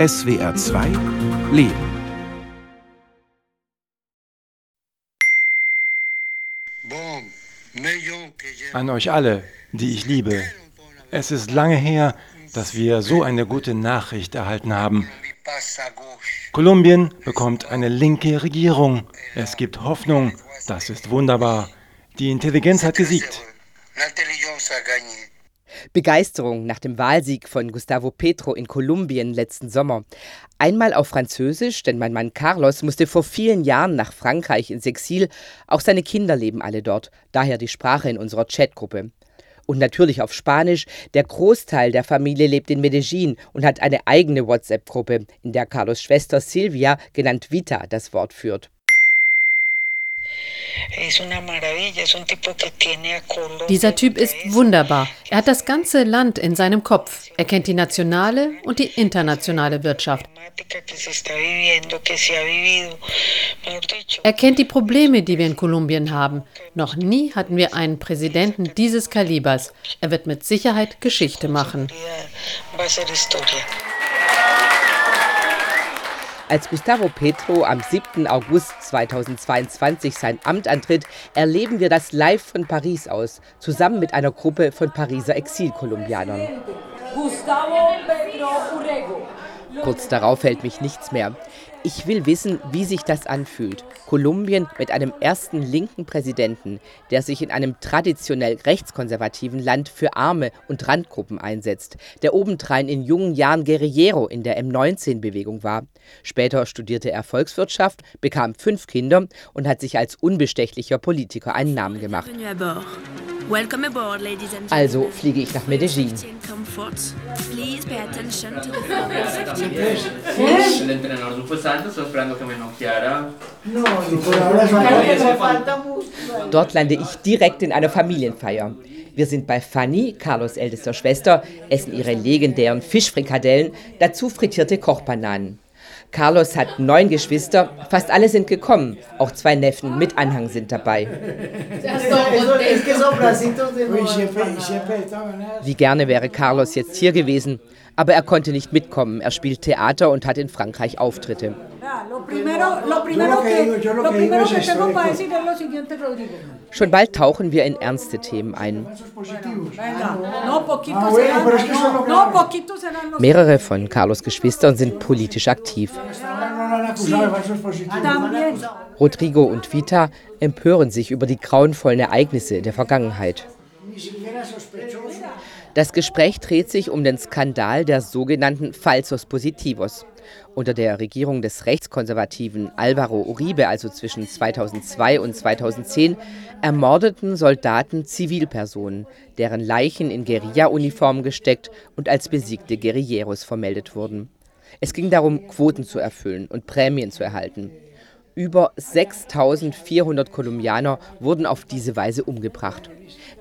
SWR 2 Leben. An euch alle, die ich liebe. Es ist lange her, dass wir so eine gute Nachricht erhalten haben. Kolumbien bekommt eine linke Regierung. Es gibt Hoffnung. Das ist wunderbar. Die Intelligenz hat gesiegt. Begeisterung nach dem Wahlsieg von Gustavo Petro in Kolumbien letzten Sommer. Einmal auf Französisch, denn mein Mann Carlos musste vor vielen Jahren nach Frankreich ins Exil. Auch seine Kinder leben alle dort, daher die Sprache in unserer Chatgruppe. Und natürlich auf Spanisch. Der Großteil der Familie lebt in Medellin und hat eine eigene WhatsApp-Gruppe, in der Carlos Schwester Silvia, genannt Vita, das Wort führt. Dieser Typ ist wunderbar. Er hat das ganze Land in seinem Kopf. Er kennt die nationale und die internationale Wirtschaft. Er kennt die Probleme, die wir in Kolumbien haben. Noch nie hatten wir einen Präsidenten dieses Kalibers. Er wird mit Sicherheit Geschichte machen. Als Gustavo Petro am 7. August 2022 sein Amt antritt, erleben wir das live von Paris aus, zusammen mit einer Gruppe von Pariser Exilkolumbianern. Kurz darauf hält mich nichts mehr. Ich will wissen, wie sich das anfühlt. Kolumbien mit einem ersten linken Präsidenten, der sich in einem traditionell rechtskonservativen Land für Arme und Randgruppen einsetzt, der obendrein in jungen Jahren Guerillero in der M19-Bewegung war. Später studierte er Volkswirtschaft, bekam fünf Kinder und hat sich als unbestechlicher Politiker einen Namen gemacht. Also fliege ich nach Medellin. Dort lande ich direkt in einer Familienfeier. Wir sind bei Fanny, Carlos ältester Schwester, essen ihre legendären Fischfrikadellen, dazu frittierte Kochbananen. Carlos hat neun Geschwister, fast alle sind gekommen. Auch zwei Neffen mit Anhang sind dabei. Wie gerne wäre Carlos jetzt hier gewesen, aber er konnte nicht mitkommen. Er spielt Theater und hat in Frankreich Auftritte. Schon bald tauchen wir in ernste Themen ein. Mehrere von Carlos Geschwistern sind politisch aktiv. Rodrigo und Vita empören sich über die grauenvollen Ereignisse der Vergangenheit. Das Gespräch dreht sich um den Skandal der sogenannten Falsos Positivos. Unter der Regierung des rechtskonservativen Alvaro Uribe, also zwischen 2002 und 2010, ermordeten Soldaten Zivilpersonen, deren Leichen in Guerilla-Uniformen gesteckt und als besiegte Guerilleros vermeldet wurden. Es ging darum, Quoten zu erfüllen und Prämien zu erhalten. Über 6400 Kolumbianer wurden auf diese Weise umgebracht.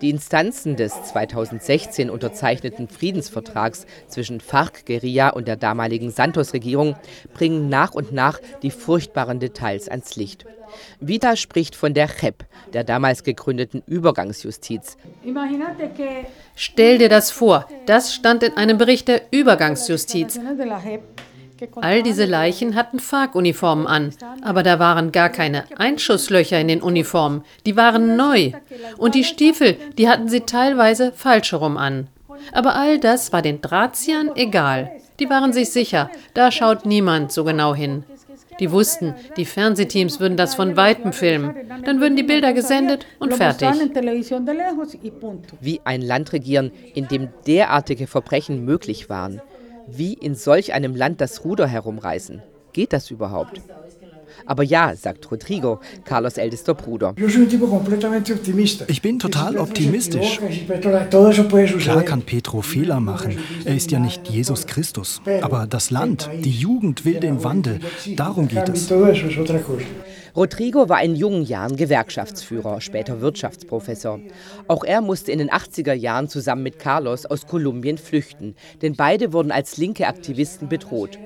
Die Instanzen des 2016 unterzeichneten Friedensvertrags zwischen FARC-Guerilla und der damaligen Santos-Regierung bringen nach und nach die furchtbaren Details ans Licht. Vita spricht von der JEP, der damals gegründeten Übergangsjustiz. Stell dir das vor, das stand in einem Bericht der Übergangsjustiz. All diese Leichen hatten FARC-Uniformen an, aber da waren gar keine Einschusslöcher in den Uniformen. Die waren neu. Und die Stiefel, die hatten sie teilweise falsch herum an. Aber all das war den Drahtziehern egal. Die waren sich sicher, da schaut niemand so genau hin. Die wussten, die Fernsehteams würden das von weitem filmen. Dann würden die Bilder gesendet und fertig. Wie ein Land regieren, in dem derartige Verbrechen möglich waren. Wie in solch einem Land das Ruder herumreißen? Geht das überhaupt? Aber ja, sagt Rodrigo, Carlos ältester Bruder. Ich bin total optimistisch. Klar kann Petro Fehler machen. Er ist ja nicht Jesus Christus. Aber das Land, die Jugend will den Wandel. Darum geht es. Rodrigo war in jungen Jahren Gewerkschaftsführer, später Wirtschaftsprofessor. Auch er musste in den 80er Jahren zusammen mit Carlos aus Kolumbien flüchten, denn beide wurden als linke Aktivisten bedroht.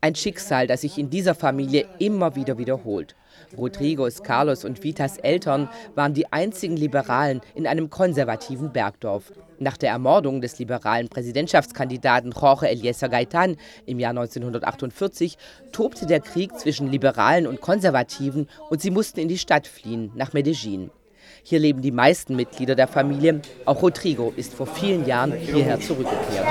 Ein Schicksal, das sich in dieser Familie immer wieder wiederholt. Rodrigos, Carlos und Vitas Eltern waren die einzigen Liberalen in einem konservativen Bergdorf. Nach der Ermordung des liberalen Präsidentschaftskandidaten Jorge Eliezer Gaitan im Jahr 1948 tobte der Krieg zwischen Liberalen und Konservativen und sie mussten in die Stadt fliehen, nach Medellin. Hier leben die meisten Mitglieder der Familie. Auch Rodrigo ist vor vielen Jahren hierher zurückgekehrt.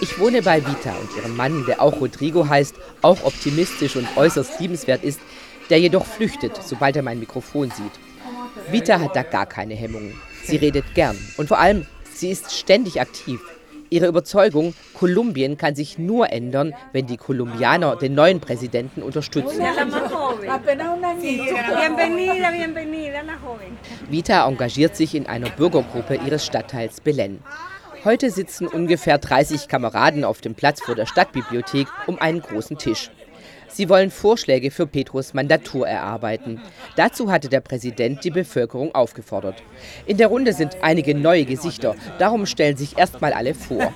Ich wohne bei Vita und ihrem Mann, der auch Rodrigo heißt, auch optimistisch und äußerst liebenswert ist, der jedoch flüchtet, sobald er mein Mikrofon sieht. Vita hat da gar keine Hemmungen. Sie redet gern und vor allem, sie ist ständig aktiv. Ihre Überzeugung, Kolumbien kann sich nur ändern, wenn die Kolumbianer den neuen Präsidenten unterstützen. Vita engagiert sich in einer Bürgergruppe ihres Stadtteils Belen. Heute sitzen ungefähr 30 Kameraden auf dem Platz vor der Stadtbibliothek um einen großen Tisch. Sie wollen Vorschläge für Petros Mandatur erarbeiten. Dazu hatte der Präsident die Bevölkerung aufgefordert. In der Runde sind einige neue Gesichter. Darum stellen sich erstmal alle vor.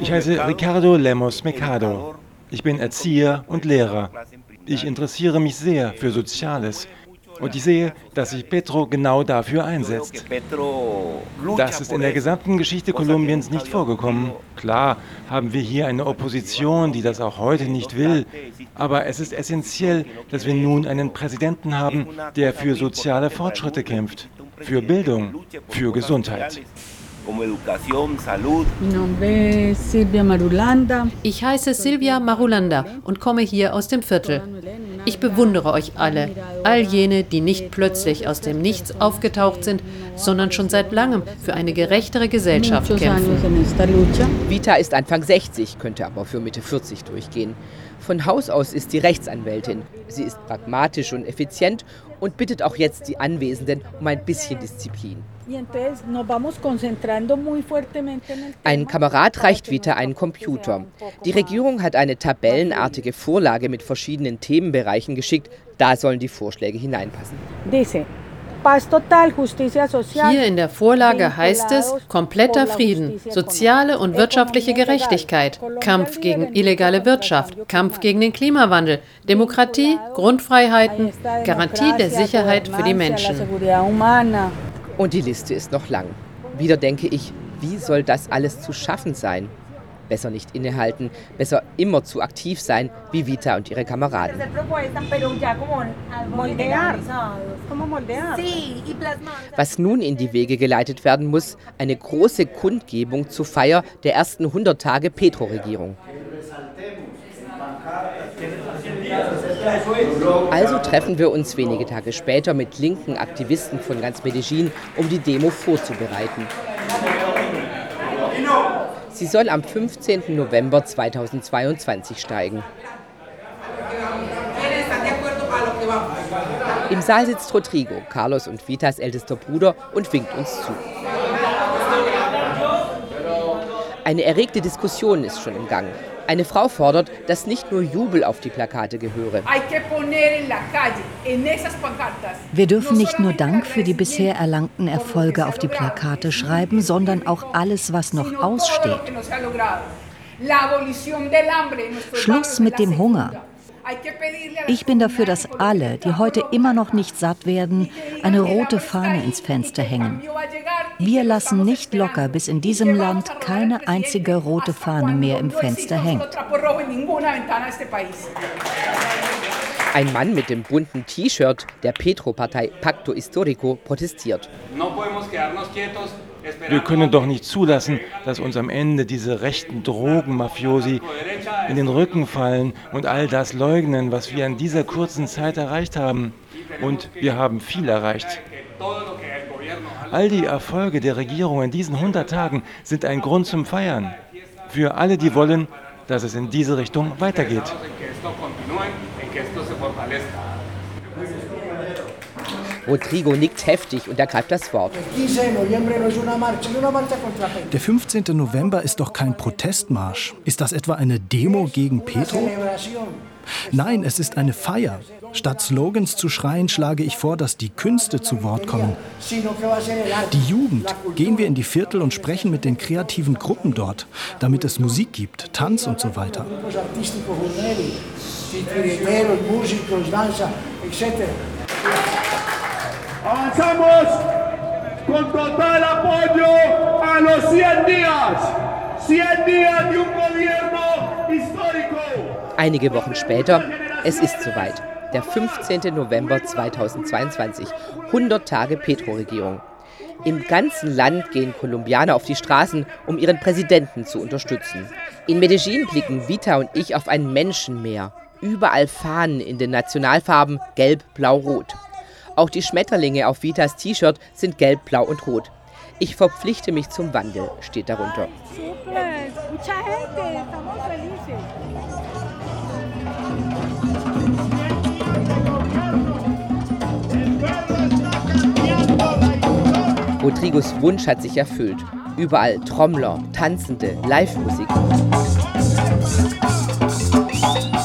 Ich heiße Ricardo Lemos Mercado. Ich bin Erzieher und Lehrer. Ich interessiere mich sehr für Soziales. Und ich sehe, dass sich Petro genau dafür einsetzt. Das ist in der gesamten Geschichte Kolumbiens nicht vorgekommen. Klar haben wir hier eine Opposition, die das auch heute nicht will. Aber es ist essentiell, dass wir nun einen Präsidenten haben, der für soziale Fortschritte kämpft, für Bildung, für Gesundheit. Ich heiße Silvia Marulanda und komme hier aus dem Viertel. Ich bewundere euch alle, all jene, die nicht plötzlich aus dem Nichts aufgetaucht sind, sondern schon seit langem für eine gerechtere Gesellschaft kämpfen. Vita ist Anfang 60, könnte aber für Mitte 40 durchgehen. Von Haus aus ist sie Rechtsanwältin. Sie ist pragmatisch und effizient und bittet auch jetzt die Anwesenden um ein bisschen Disziplin. Ein Kamerad reicht Vita einen Computer. Die Regierung hat eine tabellenartige Vorlage mit verschiedenen Themenbereichen geschickt. Da sollen die Vorschläge hineinpassen. Hier in der Vorlage heißt es kompletter Frieden, soziale und wirtschaftliche Gerechtigkeit, Kampf gegen illegale Wirtschaft, Kampf gegen den Klimawandel, Demokratie, Grundfreiheiten, Garantie der Sicherheit für die Menschen. Und die Liste ist noch lang. Wieder denke ich, wie soll das alles zu schaffen sein? Besser nicht innehalten, besser immer zu aktiv sein wie Vita und ihre Kameraden. Was nun in die Wege geleitet werden muss, eine große Kundgebung zur Feier der ersten 100 Tage Petro-Regierung. Also treffen wir uns wenige Tage später mit linken Aktivisten von ganz Medellin, um die Demo vorzubereiten. Sie soll am 15. November 2022 steigen. Im Saal sitzt Rodrigo, Carlos und Vitas ältester Bruder, und winkt uns zu. Eine erregte Diskussion ist schon im Gang. Eine Frau fordert, dass nicht nur Jubel auf die Plakate gehöre. Wir dürfen nicht nur Dank für die bisher erlangten Erfolge auf die Plakate schreiben, sondern auch alles, was noch aussteht. Schluss mit dem Hunger. Ich bin dafür, dass alle, die heute immer noch nicht satt werden, eine rote Fahne ins Fenster hängen. Wir lassen nicht locker, bis in diesem Land keine einzige rote Fahne mehr im Fenster hängt. Ein Mann mit dem bunten T-Shirt der Petro-Partei Pacto Historico protestiert. Wir können doch nicht zulassen, dass uns am Ende diese rechten Drogenmafiosi in den Rücken fallen und all das leugnen, was wir in dieser kurzen Zeit erreicht haben. Und wir haben viel erreicht. All die Erfolge der Regierung in diesen 100 Tagen sind ein Grund zum Feiern. Für alle, die wollen, dass es in diese Richtung weitergeht. Rodrigo nickt heftig und ergreift das Wort. Der 15. November ist doch kein Protestmarsch. Ist das etwa eine Demo gegen Petro? Nein, es ist eine Feier. Statt Slogans zu schreien, schlage ich vor, dass die Künste zu Wort kommen. Die Jugend. Gehen wir in die Viertel und sprechen mit den kreativen Gruppen dort, damit es Musik gibt, Tanz und so weiter. Avanzamos con total apoyo a los 100 días. 100 días de un gobierno histórico. Einige Wochen später, es ist soweit. Der 15. November 2022, 100 Tage Petro-Regierung. Im ganzen Land gehen Kolumbianer auf die Straßen, um ihren Präsidenten zu unterstützen. In Medellin blicken Vita und ich auf ein Menschenmeer. Überall Fahnen in den Nationalfarben Gelb, Blau, Rot. Auch die Schmetterlinge auf Vitas T-Shirt sind gelb, blau und rot. Ich verpflichte mich zum Wandel, steht darunter. Rodrigos Wunsch hat sich erfüllt. Überall Trommler, Tanzende, Live-Musik.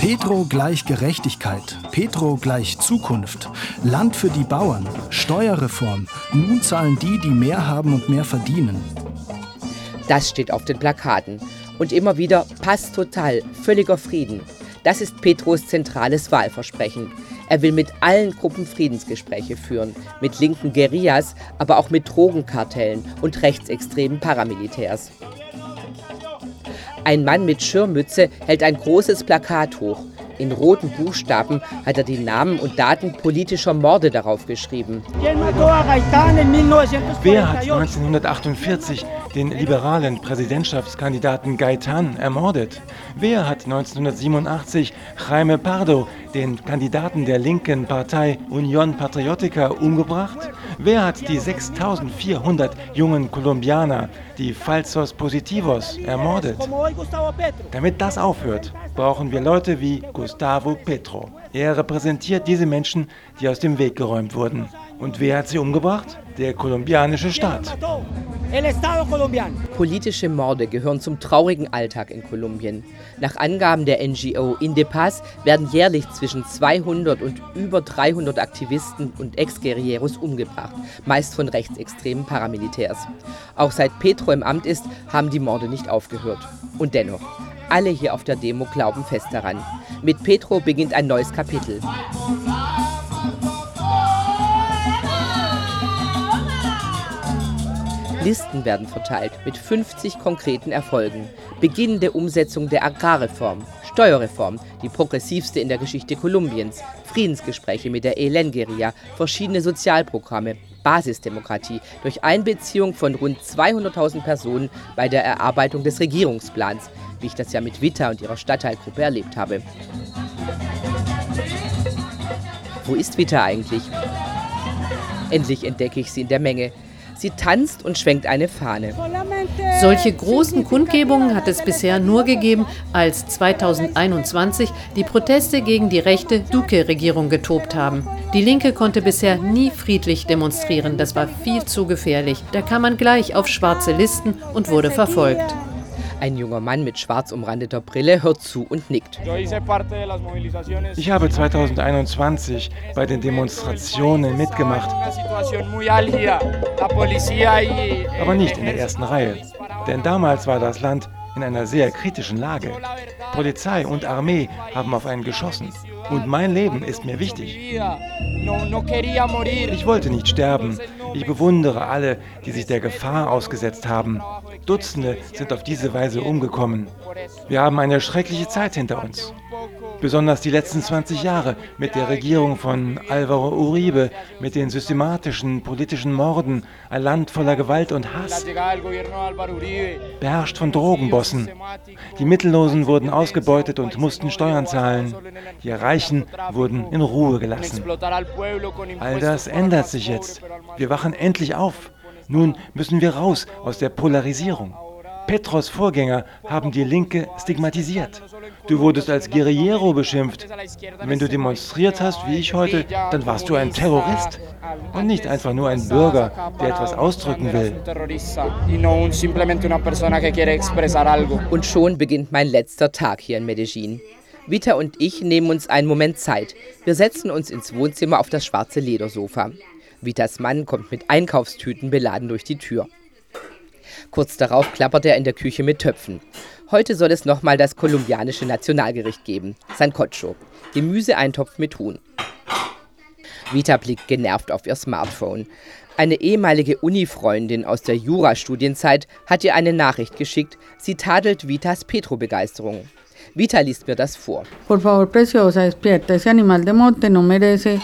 Petro gleich Gerechtigkeit, Petro gleich Zukunft, Land für die Bauern, Steuerreform, nun zahlen die, die mehr haben und mehr verdienen. Das steht auf den Plakaten. Und immer wieder Pass total, völliger Frieden. Das ist Petros zentrales Wahlversprechen. Er will mit allen Gruppen Friedensgespräche führen, mit linken Guerillas, aber auch mit Drogenkartellen und rechtsextremen Paramilitärs. Ein Mann mit Schirmmütze hält ein großes Plakat hoch. In roten Buchstaben hat er die Namen und Daten politischer Morde darauf geschrieben. Wer hat 1948 den liberalen Präsidentschaftskandidaten Gaetan ermordet? Wer hat 1987 Jaime Pardo, den Kandidaten der linken Partei Unión Patriótica, umgebracht? Wer hat die 6400 jungen Kolumbianer, die Falsos Positivos, ermordet? Damit das aufhört, brauchen wir Leute wie Gustavo Petro. Er repräsentiert diese Menschen, die aus dem Weg geräumt wurden. Und wer hat sie umgebracht? Der kolumbianische Staat. Politische Morde gehören zum traurigen Alltag in Kolumbien. Nach Angaben der NGO Indepaz werden jährlich zwischen 200 und über 300 Aktivisten und Ex-Guerilleros umgebracht, meist von rechtsextremen Paramilitärs. Auch seit Petro im Amt ist, haben die Morde nicht aufgehört. Und dennoch, alle hier auf der Demo glauben fest daran. Mit Petro beginnt ein neues Kapitel. Listen werden verteilt mit 50 konkreten Erfolgen. Beginnende Umsetzung der Agrarreform, Steuerreform, die progressivste in der Geschichte Kolumbiens, Friedensgespräche mit der ELN-Guerilla, verschiedene Sozialprogramme, Basisdemokratie durch Einbeziehung von rund 200.000 Personen bei der Erarbeitung des Regierungsplans, wie ich das ja mit Vita und ihrer Stadtteilgruppe erlebt habe. Wo ist Vita eigentlich? Endlich entdecke ich sie in der Menge. Sie tanzt und schwenkt eine Fahne. Solche großen Kundgebungen hat es bisher nur gegeben, als 2021 die Proteste gegen die rechte Duque-Regierung getobt haben. Die Linke konnte bisher nie friedlich demonstrieren, das war viel zu gefährlich. Da kam man gleich auf schwarze Listen und wurde verfolgt. Ein junger Mann mit schwarz umrandeter Brille hört zu und nickt. Ich habe 2021 bei den Demonstrationen mitgemacht, aber nicht in der ersten Reihe. Denn damals war das Land in einer sehr kritischen Lage. Polizei und Armee haben auf einen geschossen. Und mein Leben ist mir wichtig. Ich wollte nicht sterben. Ich bewundere alle, die sich der Gefahr ausgesetzt haben. Dutzende sind auf diese Weise umgekommen. Wir haben eine schreckliche Zeit hinter uns. Besonders die letzten 20 Jahre mit der Regierung von Alvaro Uribe, mit den systematischen politischen Morden, ein Land voller Gewalt und Hass, beherrscht von Drogenbossen. Die Mittellosen wurden ausgebeutet und mussten Steuern zahlen. Die Reichen wurden in Ruhe gelassen. All das ändert sich jetzt. Wir wachen endlich auf. Nun müssen wir raus aus der Polarisierung. Petros Vorgänger haben die Linke stigmatisiert. Du wurdest als Guerillero beschimpft. Wenn du demonstriert hast, wie ich heute, dann warst du ein Terrorist und nicht einfach nur ein Bürger, der etwas ausdrücken will. Und schon beginnt mein letzter Tag hier in Medellin. Vita und ich nehmen uns einen Moment Zeit. Wir setzen uns ins Wohnzimmer auf das schwarze Ledersofa. Vitas Mann kommt mit Einkaufstüten beladen durch die Tür. Kurz darauf klappert er in der Küche mit Töpfen. Heute soll es nochmal das kolumbianische Nationalgericht geben, Sancocho, Gemüseeintopf mit Huhn. Vita blickt genervt auf ihr Smartphone. Eine ehemalige Uni-Freundin aus der Jurastudienzeit hat ihr eine Nachricht geschickt. Sie tadelt Vitas Petro-Begeisterung. Vita liest mir das vor.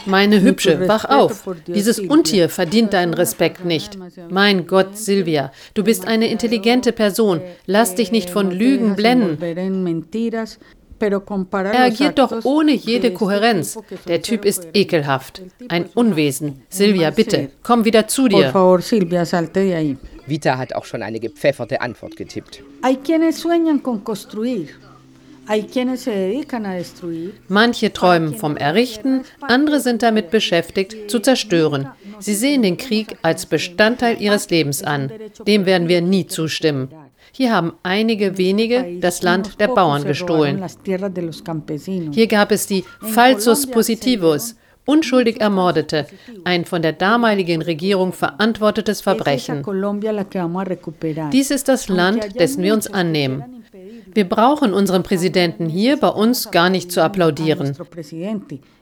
Meine Hübsche, wach auf. Dieses Untier verdient deinen Respekt nicht. Mein Gott, Silvia, du bist eine intelligente Person. Lass dich nicht von Lügen blenden. Er agiert doch ohne jede Kohärenz. Der Typ ist ekelhaft. Ein Unwesen. Silvia, bitte, komm wieder zu dir. Vita hat auch schon eine gepfefferte Antwort getippt. Manche träumen vom Errichten, andere sind damit beschäftigt, zu zerstören. Sie sehen den Krieg als Bestandteil ihres Lebens an. Dem werden wir nie zustimmen. Hier haben einige wenige das Land der Bauern gestohlen. Hier gab es die Falsus Positivus, unschuldig Ermordete, ein von der damaligen Regierung verantwortetes Verbrechen. Dies ist das Land, dessen wir uns annehmen. Wir brauchen unseren Präsidenten hier bei uns gar nicht zu applaudieren.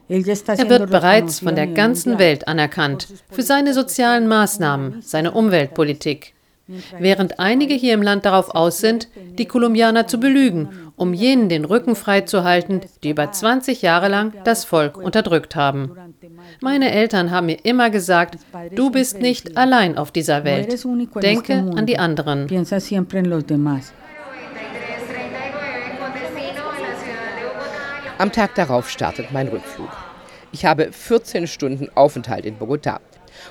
Er wird bereits von der ganzen Welt anerkannt für seine sozialen Maßnahmen, seine Umweltpolitik während einige hier im Land darauf aus sind, die Kolumbianer zu belügen, um jenen den Rücken freizuhalten, die über 20 Jahre lang das Volk unterdrückt haben. Meine Eltern haben mir immer gesagt, du bist nicht allein auf dieser Welt. Denke an die anderen. Am Tag darauf startet mein Rückflug. Ich habe 14 Stunden Aufenthalt in Bogotá.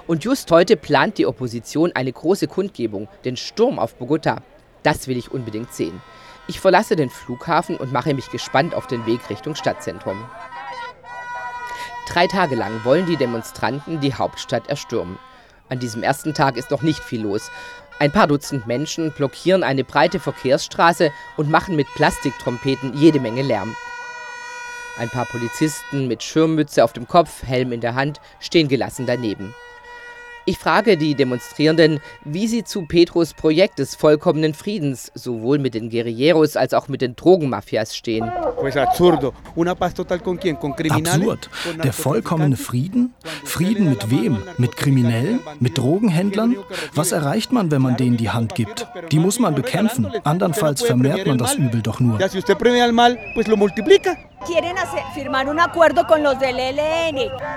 Und just heute plant die Opposition eine große Kundgebung, den Sturm auf Bogota. Das will ich unbedingt sehen. Ich verlasse den Flughafen und mache mich gespannt auf den Weg Richtung Stadtzentrum. Drei Tage lang wollen die Demonstranten die Hauptstadt erstürmen. An diesem ersten Tag ist noch nicht viel los. Ein paar Dutzend Menschen blockieren eine breite Verkehrsstraße und machen mit Plastiktrompeten jede Menge Lärm. Ein paar Polizisten mit Schirmmütze auf dem Kopf, Helm in der Hand, stehen gelassen daneben. Ich frage die Demonstrierenden, wie sie zu Petros Projekt des vollkommenen Friedens sowohl mit den Guerilleros als auch mit den Drogenmafias stehen. Absurd. Der vollkommene Frieden? Frieden mit wem? Mit Kriminellen? Mit Drogenhändlern? Was erreicht man, wenn man denen die Hand gibt? Die muss man bekämpfen. Andernfalls vermehrt man das Übel doch nur.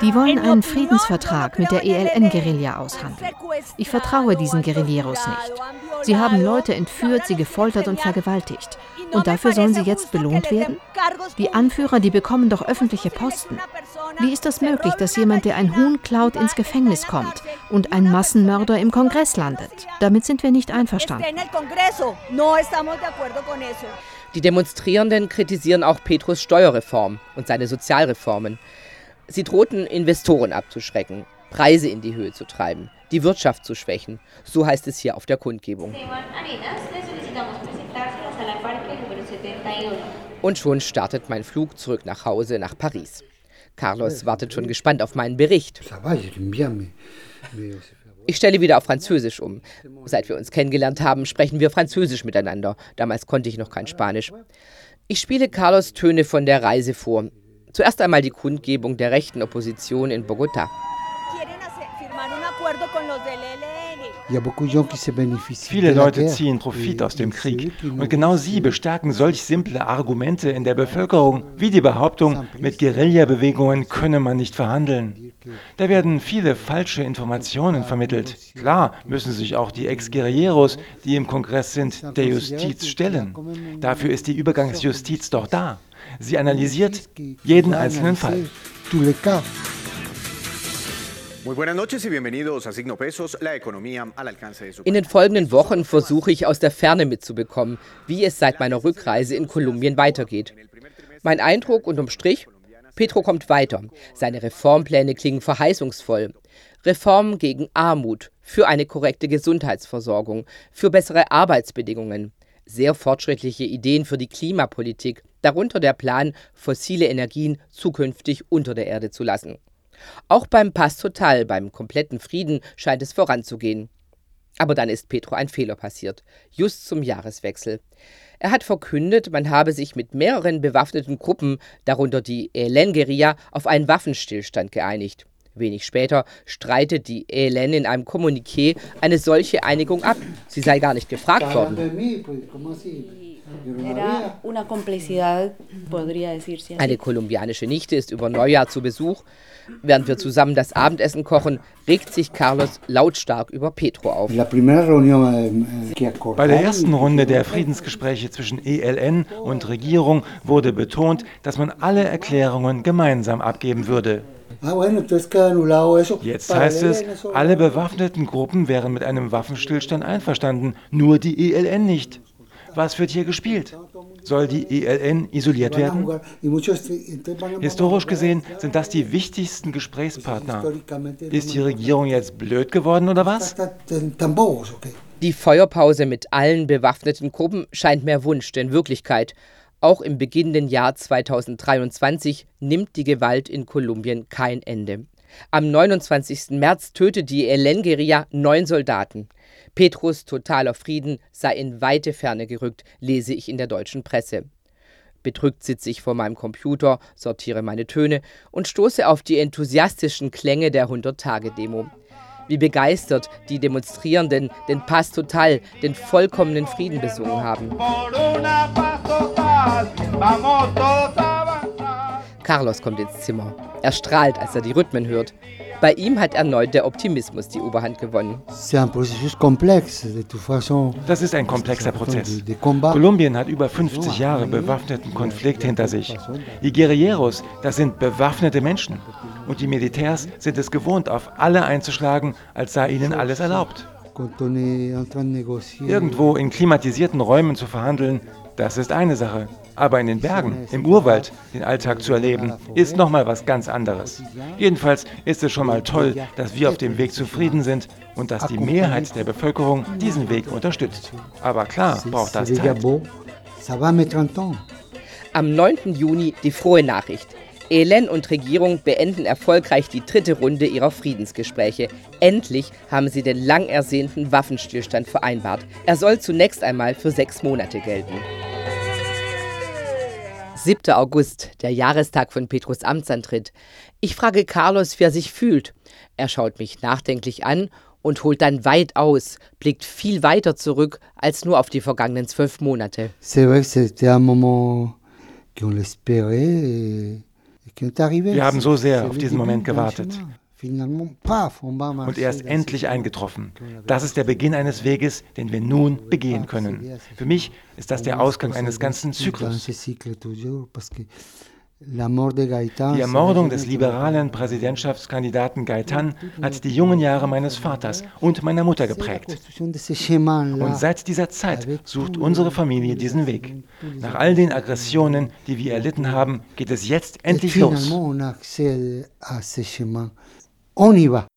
Die wollen einen Friedensvertrag mit der ELN-Guerilla aushandeln. Ich vertraue diesen Guerilleros nicht. Sie haben Leute entführt, sie gefoltert und vergewaltigt. Und dafür sollen sie jetzt belohnt werden? Die Anführer, die bekommen doch öffentliche Posten. Wie ist das möglich, dass jemand, der ein Huhn klaut, ins Gefängnis kommt und ein Massenmörder im Kongress landet? Damit sind wir nicht einverstanden. Die Demonstrierenden kritisieren auch Petrus Steuerreform und seine Sozialreformen. Sie drohten, Investoren abzuschrecken, Preise in die Höhe zu treiben, die Wirtschaft zu schwächen. So heißt es hier auf der Kundgebung. Und schon startet mein Flug zurück nach Hause nach Paris. Carlos wartet schon gespannt auf meinen Bericht. Ich stelle wieder auf Französisch um. Seit wir uns kennengelernt haben, sprechen wir Französisch miteinander. Damals konnte ich noch kein Spanisch. Ich spiele Carlos Töne von der Reise vor. Zuerst einmal die Kundgebung der rechten Opposition in Bogotá. Viele Leute ziehen Profit aus dem Krieg. Und genau sie bestärken solch simple Argumente in der Bevölkerung, wie die Behauptung, mit Guerillabewegungen könne man nicht verhandeln. Da werden viele falsche Informationen vermittelt. Klar müssen sich auch die Ex-Guerilleros, die im Kongress sind, der Justiz stellen. Dafür ist die Übergangsjustiz doch da. Sie analysiert jeden einzelnen Fall. In den folgenden Wochen versuche ich aus der Ferne mitzubekommen, wie es seit meiner Rückreise in Kolumbien weitergeht. Mein Eindruck unterm Strich, Petro kommt weiter. Seine Reformpläne klingen verheißungsvoll. Reformen gegen Armut, für eine korrekte Gesundheitsversorgung, für bessere Arbeitsbedingungen. sehr fortschrittliche Ideen für die Klimapolitik, darunter der Plan, fossile Energien zukünftig unter der Erde zu lassen. Auch beim Pass Total, beim kompletten Frieden, scheint es voranzugehen. Aber dann ist Petro ein Fehler passiert, just zum Jahreswechsel. Er hat verkündet, man habe sich mit mehreren bewaffneten Gruppen, darunter die ELN-Guerilla, auf einen Waffenstillstand geeinigt. Wenig später streitet die ELN in einem Kommuniqué eine solche Einigung ab. Sie sei gar nicht gefragt worden. Eine kolumbianische Nichte ist über Neujahr zu Besuch. Während wir zusammen das Abendessen kochen, regt sich Carlos lautstark über Petro auf. Bei der ersten Runde der Friedensgespräche zwischen ELN und Regierung wurde betont, dass man alle Erklärungen gemeinsam abgeben würde. Jetzt heißt es, alle bewaffneten Gruppen wären mit einem Waffenstillstand einverstanden, nur die ELN nicht. Was wird hier gespielt? Soll die ELN isoliert werden? Historisch gesehen sind das die wichtigsten Gesprächspartner. Ist die Regierung jetzt blöd geworden oder was? Die Feuerpause mit allen bewaffneten Gruppen scheint mehr Wunsch denn Wirklichkeit. Auch im beginnenden Jahr 2023 nimmt die Gewalt in Kolumbien kein Ende. Am 29. März tötet die ELN-Guerilla neun Soldaten. Petrus totaler Frieden sei in weite Ferne gerückt, lese ich in der deutschen Presse. Bedrückt sitze ich vor meinem Computer, sortiere meine Töne und stoße auf die enthusiastischen Klänge der 100-Tage-Demo. Wie begeistert die Demonstrierenden den Pass Total, den vollkommenen Frieden besungen haben. Carlos kommt ins Zimmer. Er strahlt, als er die Rhythmen hört. Bei ihm hat erneut der Optimismus die Oberhand gewonnen. Das ist ein komplexer Prozess. Kolumbien hat über 50 Jahre bewaffneten Konflikt hinter sich. Die Guerilleros, das sind bewaffnete Menschen. Und die Militärs sind es gewohnt, auf alle einzuschlagen, als sei ihnen alles erlaubt. Irgendwo in klimatisierten Räumen zu verhandeln, das ist eine Sache. Aber in den Bergen, im Urwald, den Alltag zu erleben, ist nochmal was ganz anderes. Jedenfalls ist es schon mal toll, dass wir auf dem Weg zufrieden sind und dass die Mehrheit der Bevölkerung diesen Weg unterstützt. Aber klar braucht das Zeit. Am 9. Juni die frohe Nachricht. ELN und Regierung beenden erfolgreich die dritte Runde ihrer Friedensgespräche. Endlich haben sie den lang ersehnten Waffenstillstand vereinbart. Er soll zunächst einmal für sechs Monate gelten. 7. August, der Jahrestag von Petrus Amtsantritt. Ich frage Carlos, wie er sich fühlt. Er schaut mich nachdenklich an und holt dann weit aus, blickt viel weiter zurück als nur auf die vergangenen zwölf Monate. Wir haben so sehr auf diesen Moment gewartet. Und er ist endlich eingetroffen. Das ist der Beginn eines Weges, den wir nun begehen können. Für mich ist das der Ausgang eines ganzen Zyklus. Die Ermordung des liberalen Präsidentschaftskandidaten Gaitan hat die jungen Jahre meines Vaters und meiner Mutter geprägt. Und seit dieser Zeit sucht unsere Familie diesen Weg. Nach all den Aggressionen, die wir erlitten haben, geht es jetzt endlich los. on y va.